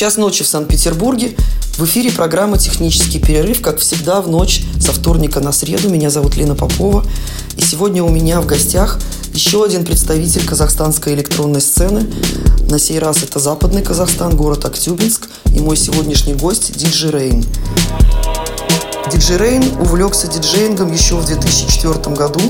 Час ночи в Санкт-Петербурге. В эфире программа «Технический перерыв», как всегда, в ночь со вторника на среду. Меня зовут Лена Попова. И сегодня у меня в гостях еще один представитель казахстанской электронной сцены. На сей раз это Западный Казахстан, город Актюбинск. И мой сегодняшний гость – Диджи Рейн. Диджи Рейн увлекся диджеингом еще в 2004 году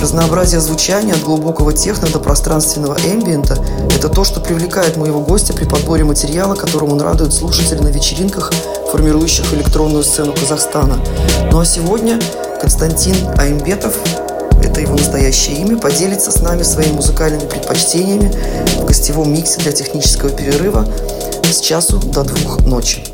Разнообразие звучания от глубокого техно до пространственного эмбиента – это то, что привлекает моего гостя при подборе материала, которым он радует слушателей на вечеринках, формирующих электронную сцену Казахстана. Ну а сегодня Константин Аимбетов это его настоящее имя, поделится с нами своими музыкальными предпочтениями в гостевом миксе для технического перерыва с часу до двух ночи.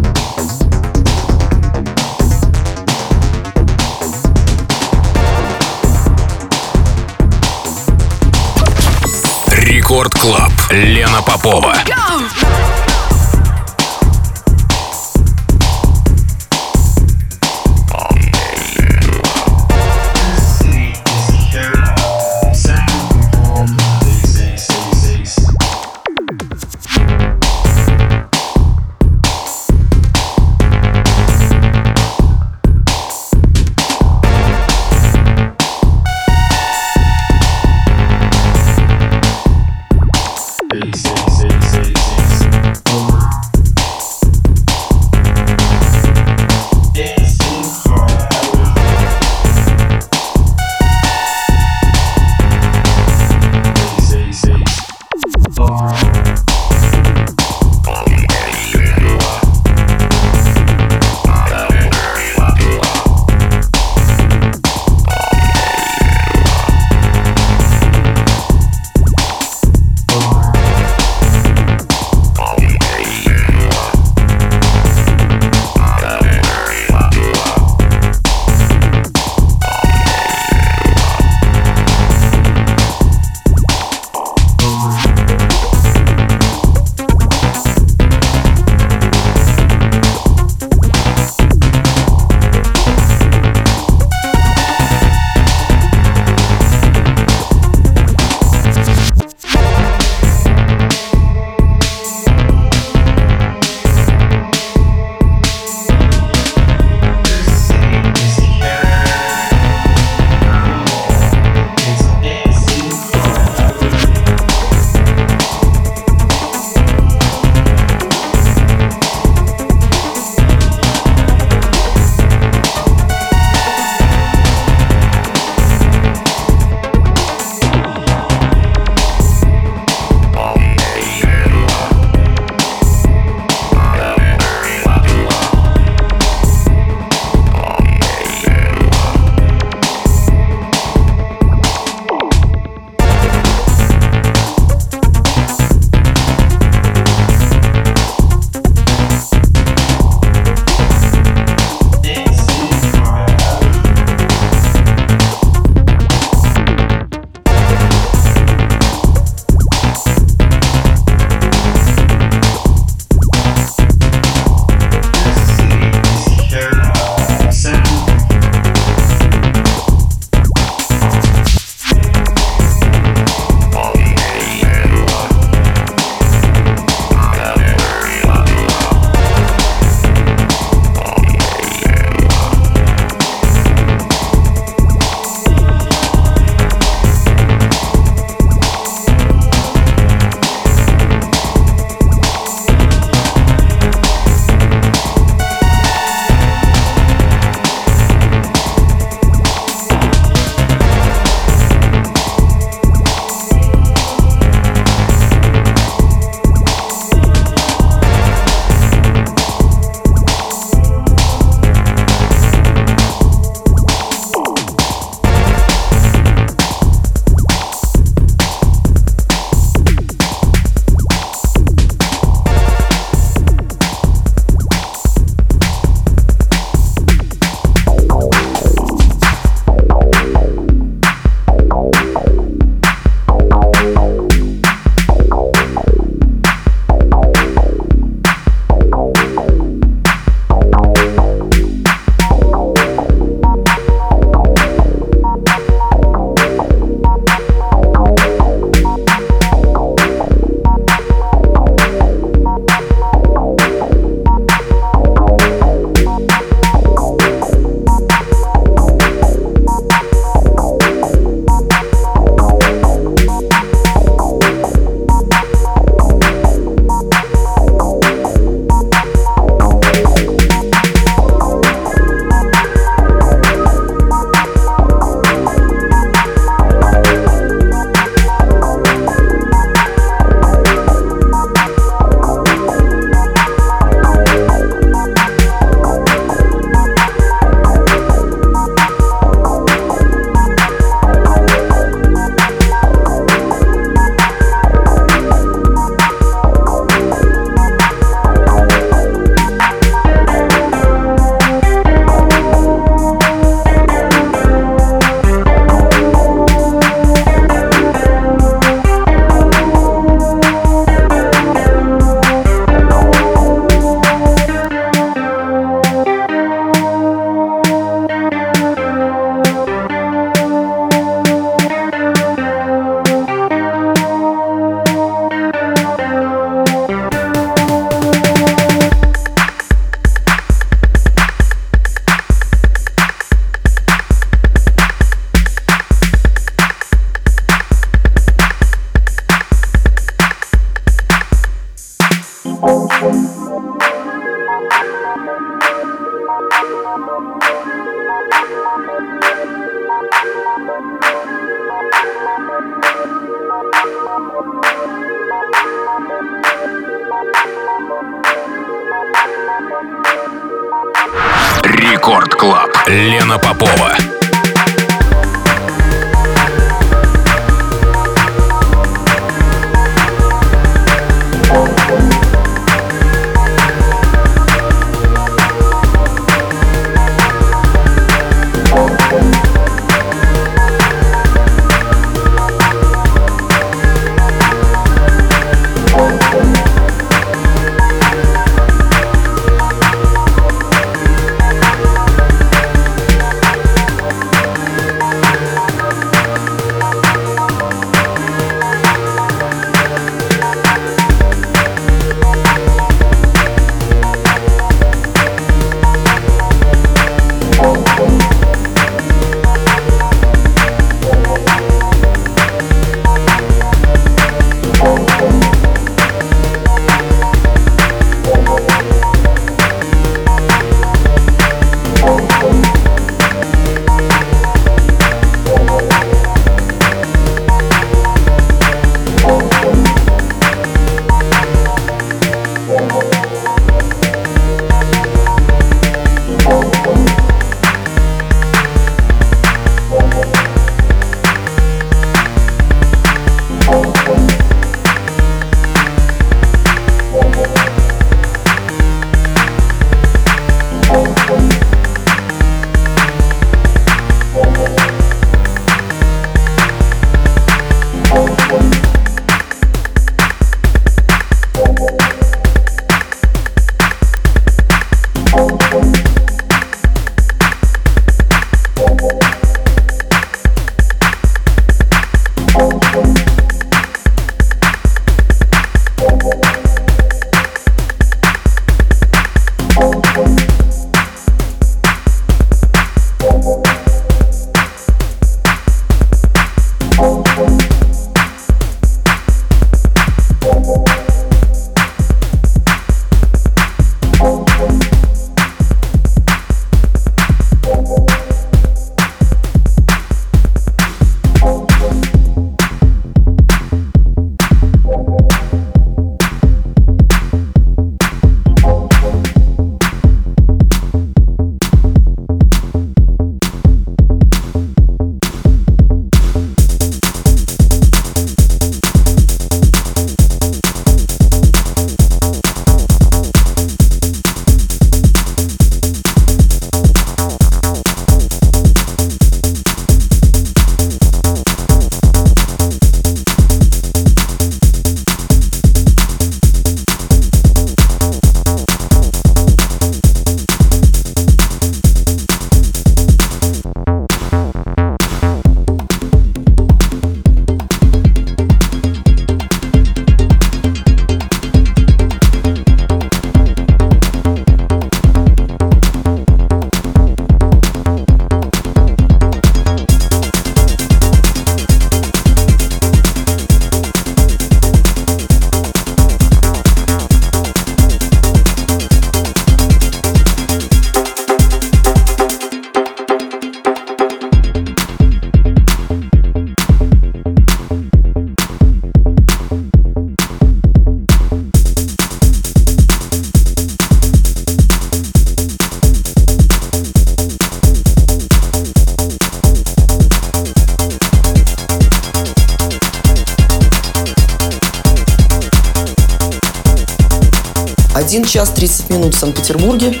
1 час 30 минут в Санкт-Петербурге.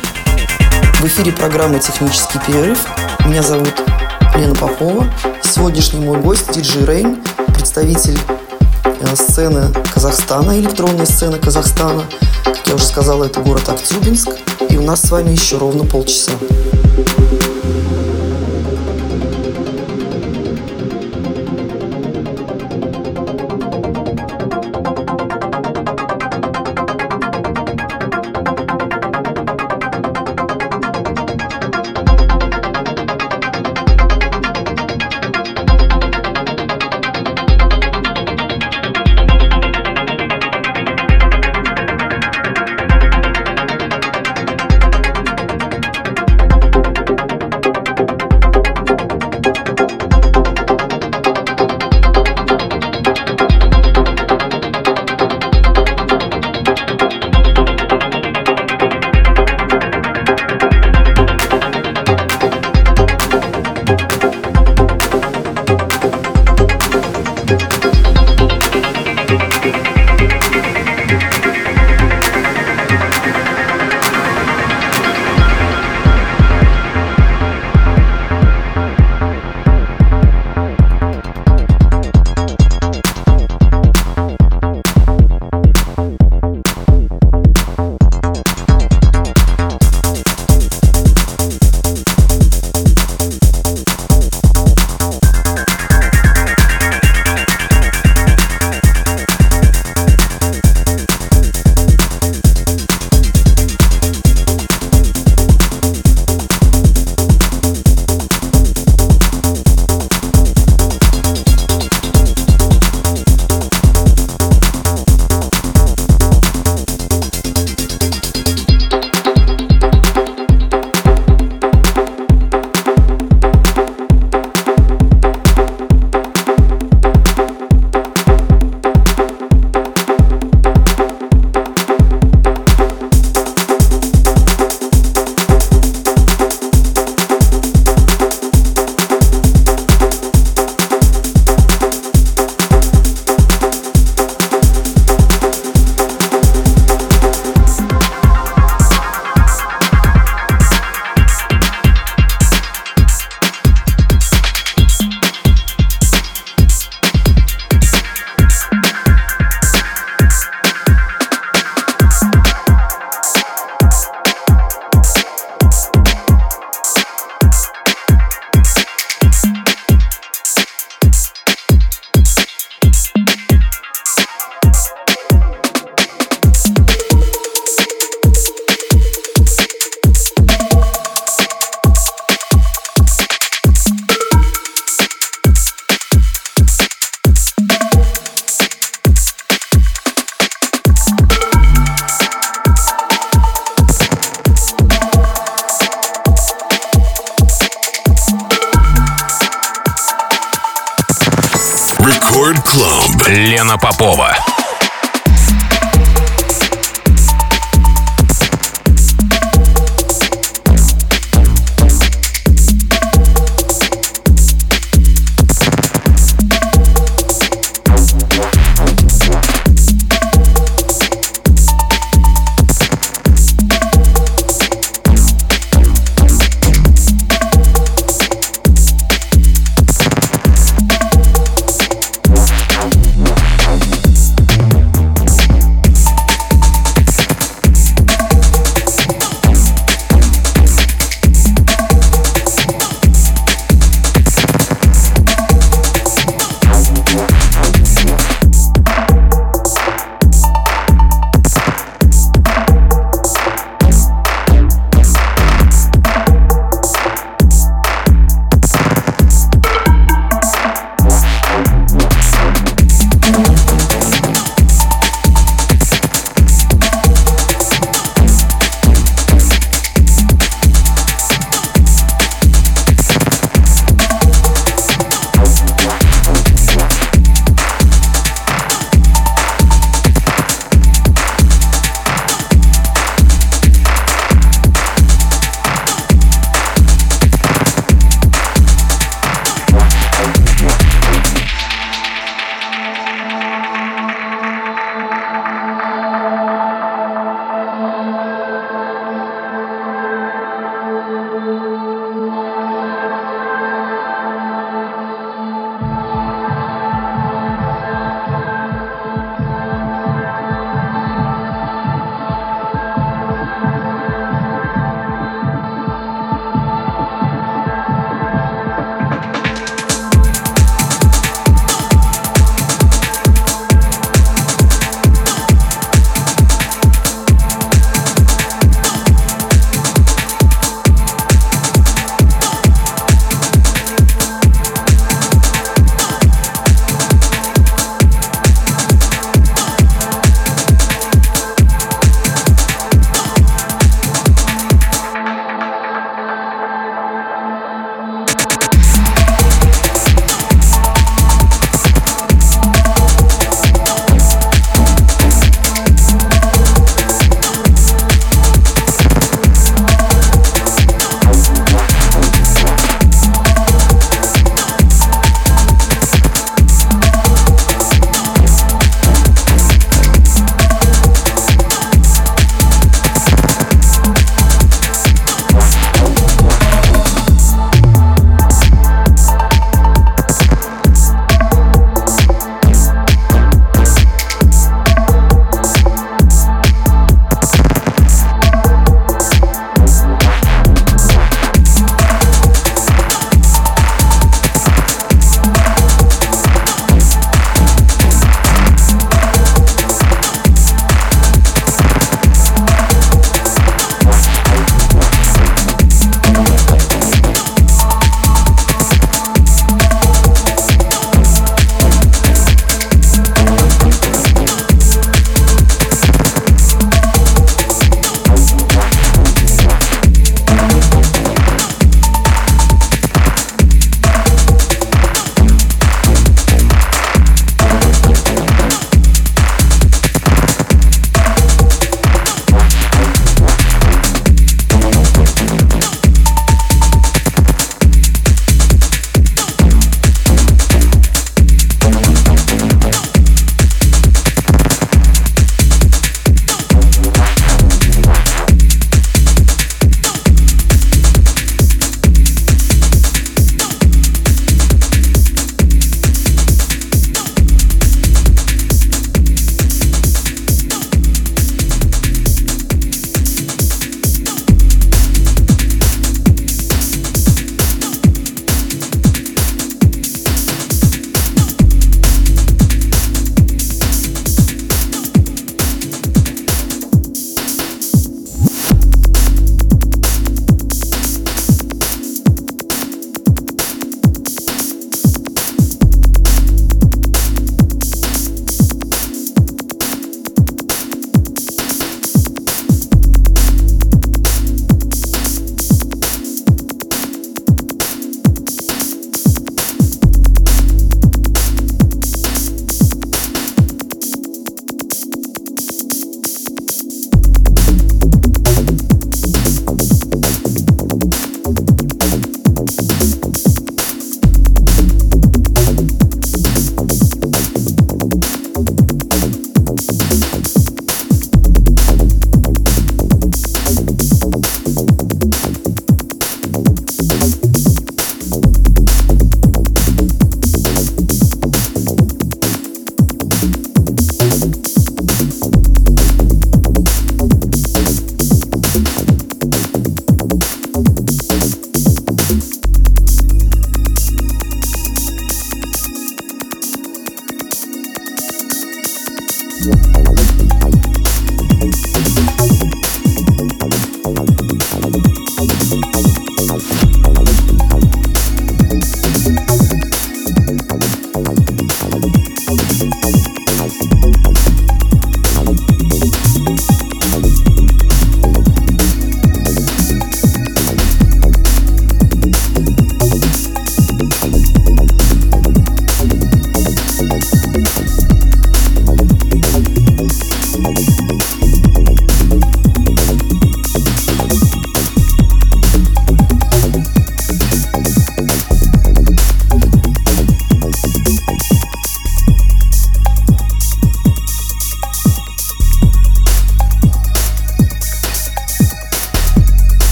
В эфире программы «Технический перерыв». Меня зовут Лена Попова. Сегодняшний мой гость Диджи Рейн, представитель э, сцены Казахстана, электронной сцены Казахстана. Как я уже сказала, это город Актюбинск. И у нас с вами еще ровно полчаса.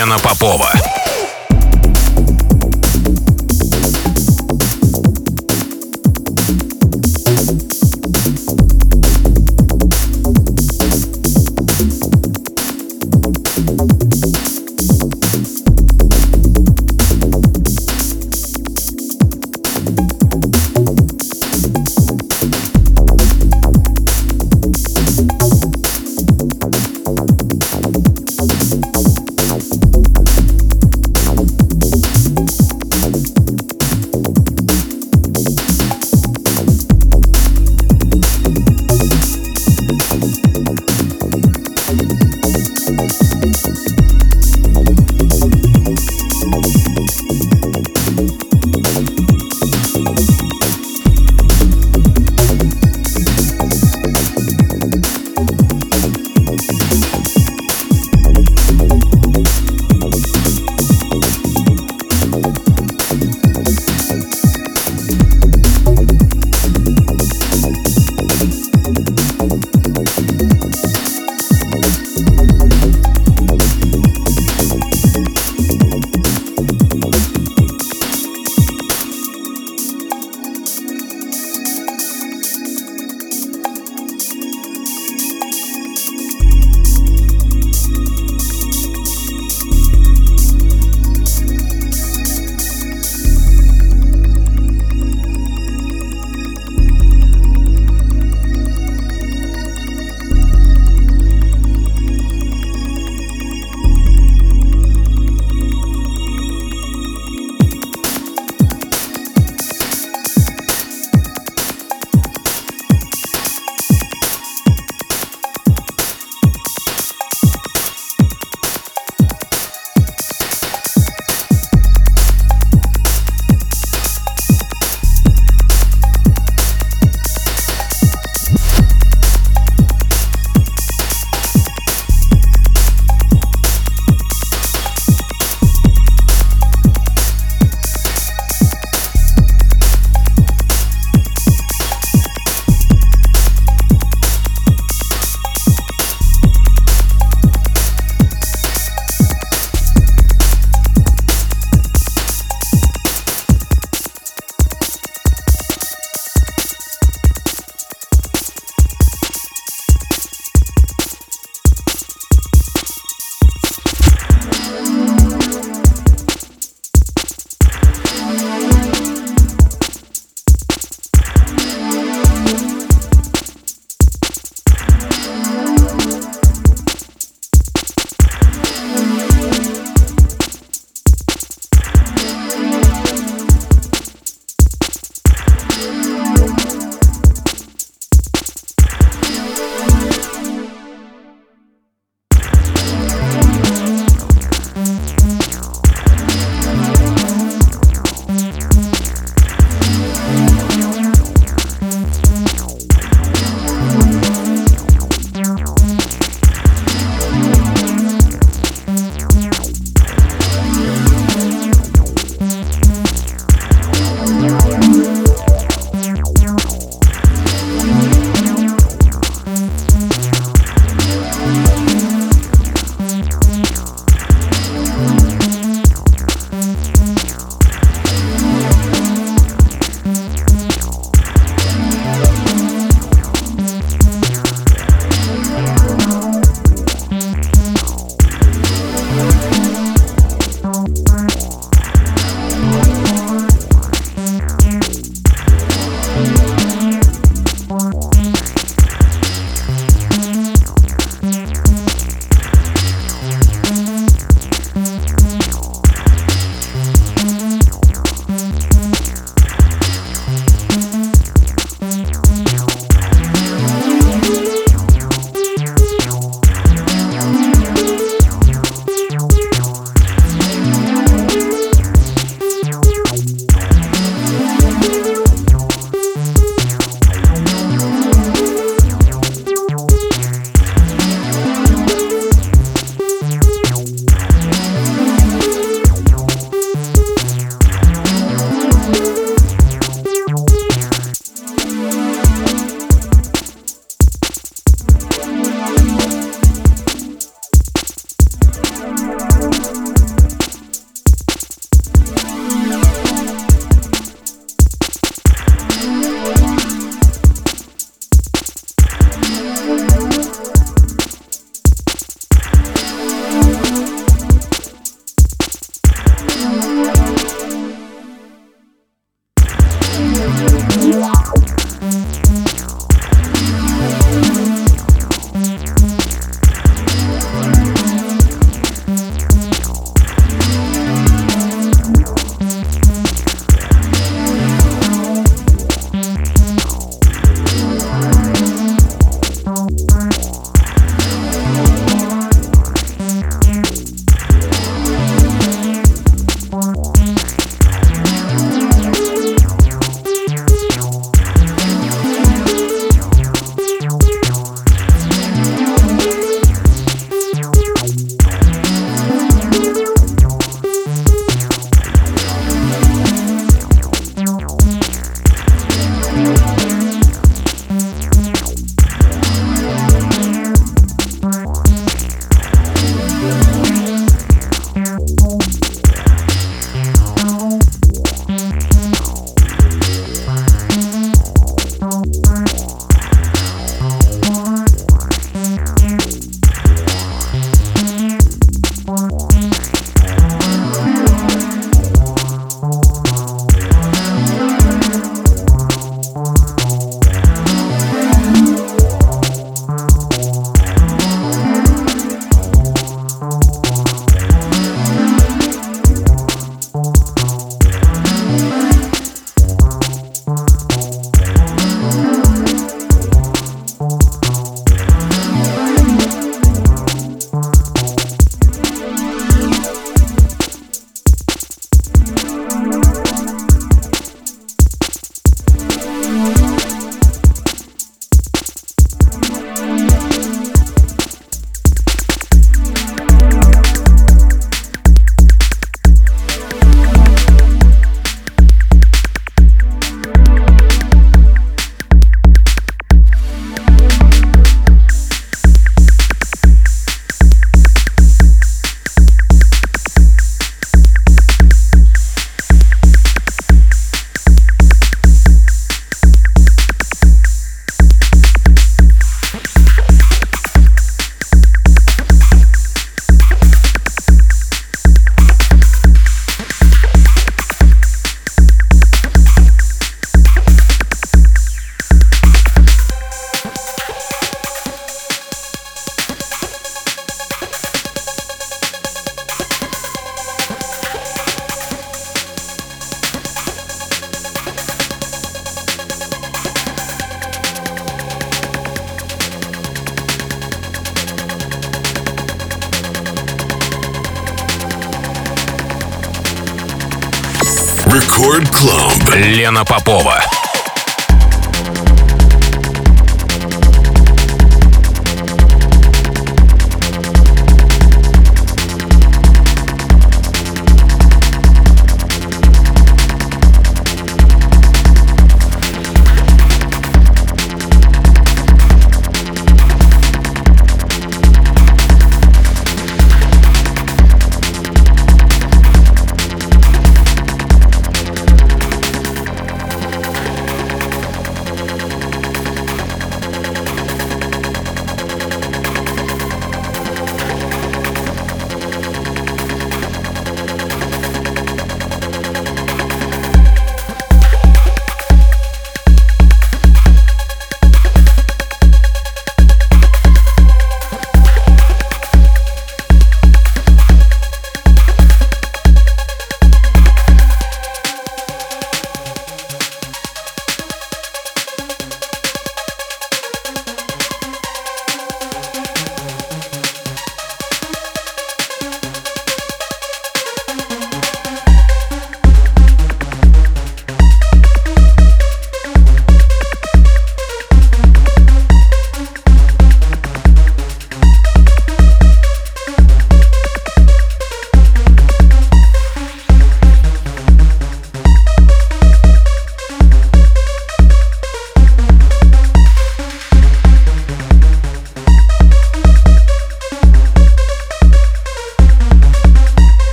Клаб. Лена Попова.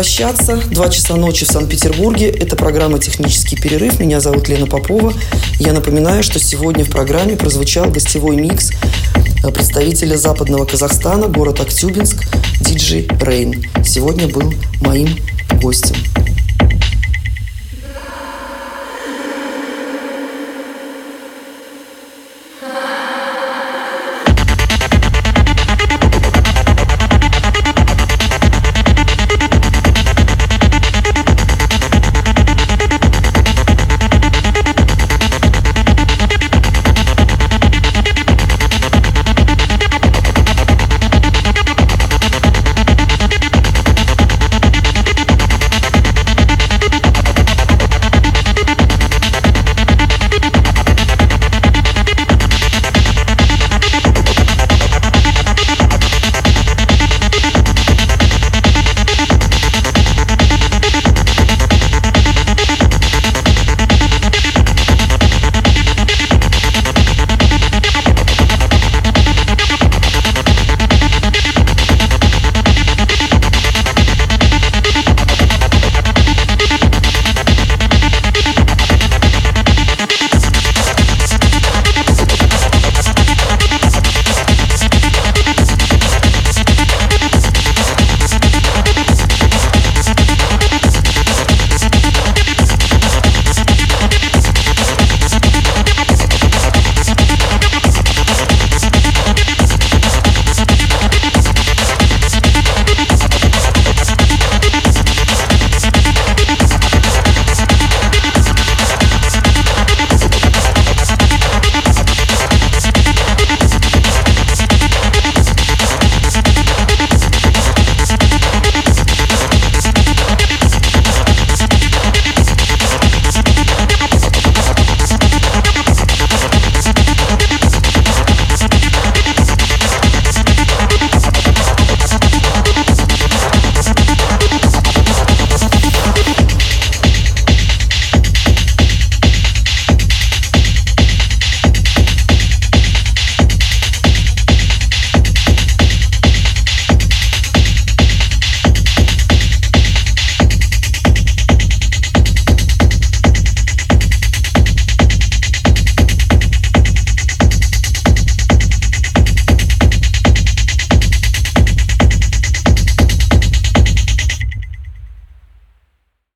Прощаться. Два часа ночи в Санкт-Петербурге. Это программа «Технический перерыв». Меня зовут Лена Попова. Я напоминаю, что сегодня в программе прозвучал гостевой микс э, представителя западного Казахстана, город Актюбинск, диджей Рейн. Сегодня был моим гостем.